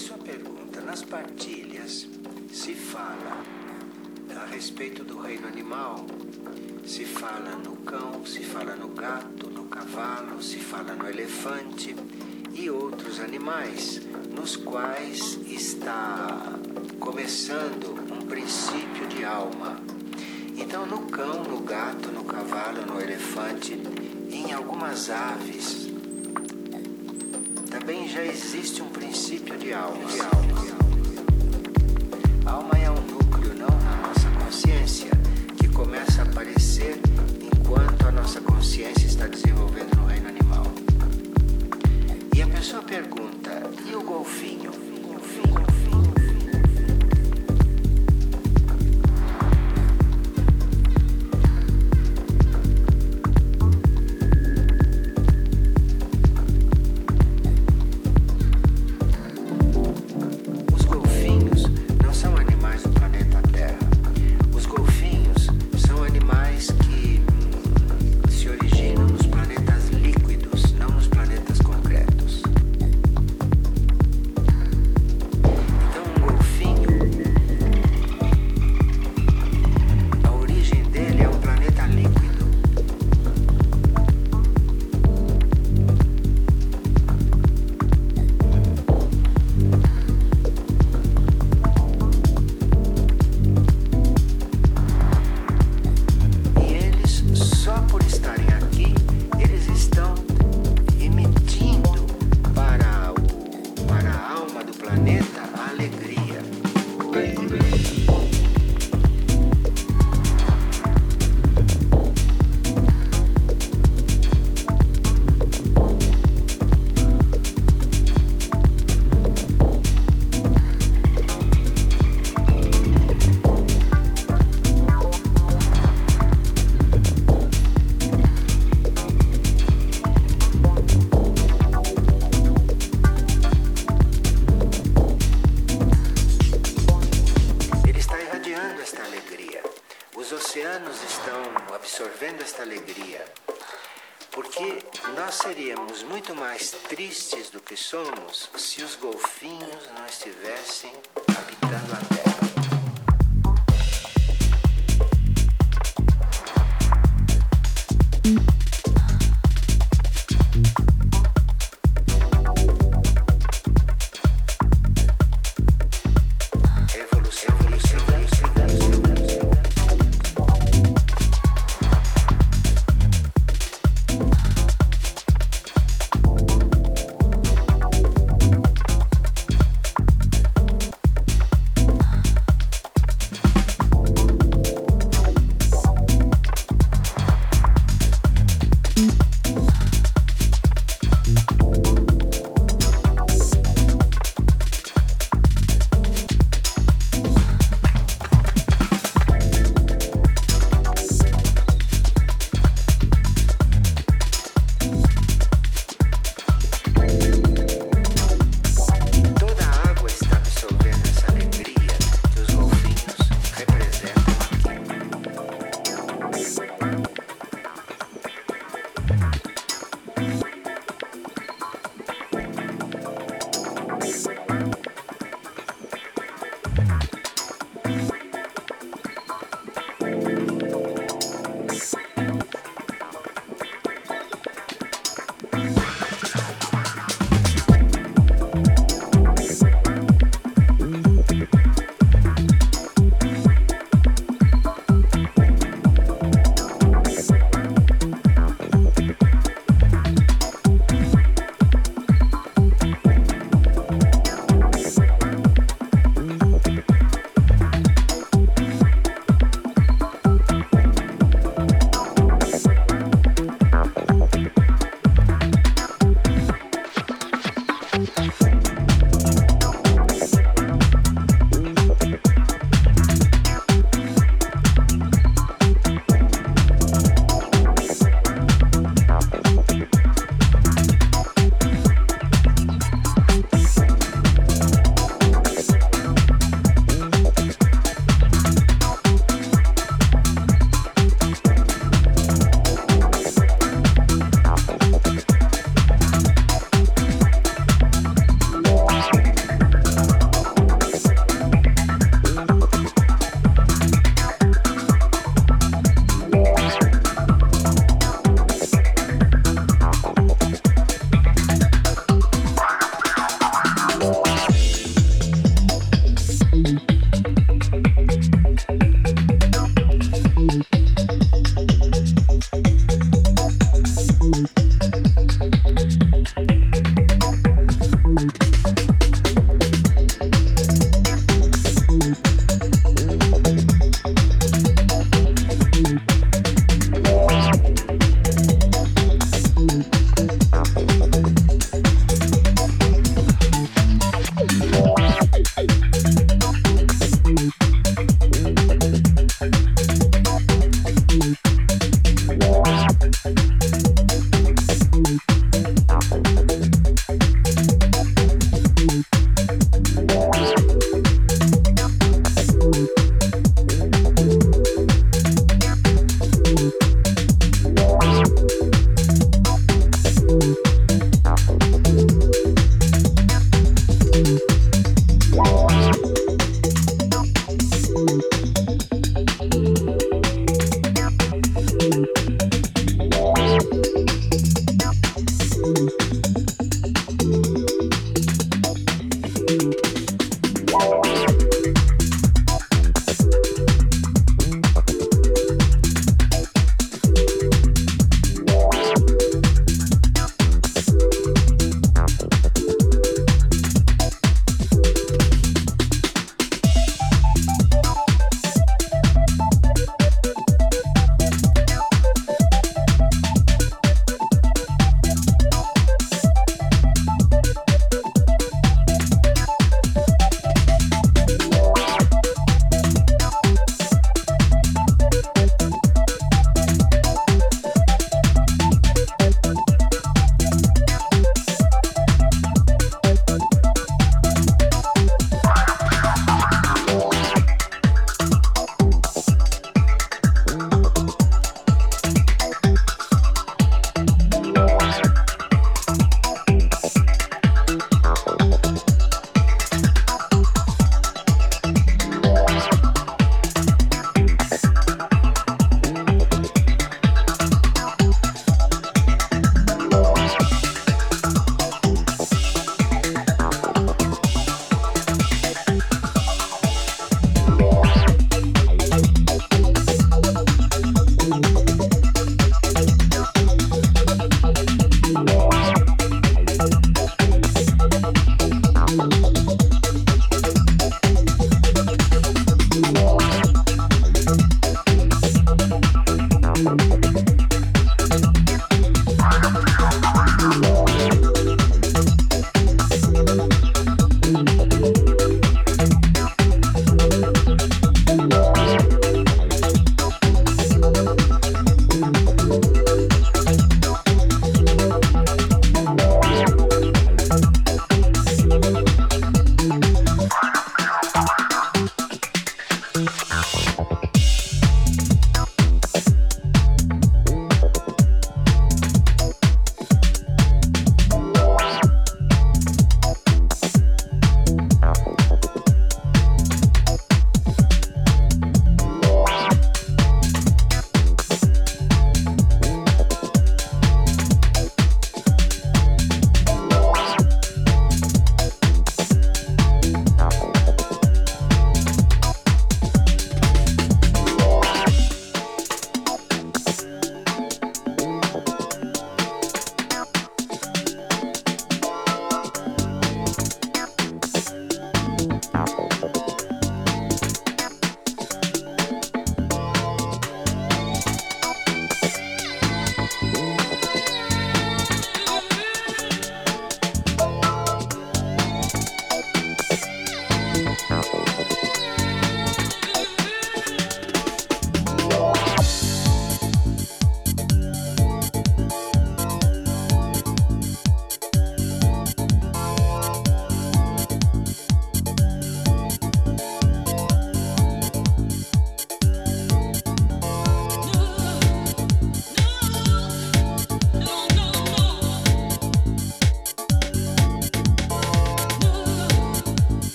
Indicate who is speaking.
Speaker 1: pessoa pergunta, nas partilhas se fala a respeito do reino animal, se fala no cão, se fala no gato, no cavalo, se fala no elefante e outros animais nos quais está começando um princípio de alma. Então, no cão, no gato, no cavalo, no elefante, em algumas aves, também já existe um princípio de alma. De alma. A alma é um núcleo, não, na nossa consciência, que começa a aparecer enquanto a nossa consciência está desenvolvendo no reino animal. E a pessoa pergunta: e o golfinho? os oceanos estão absorvendo esta alegria, porque nós seríamos muito mais tristes do que somos se os golfinhos não estivessem habitando a Terra.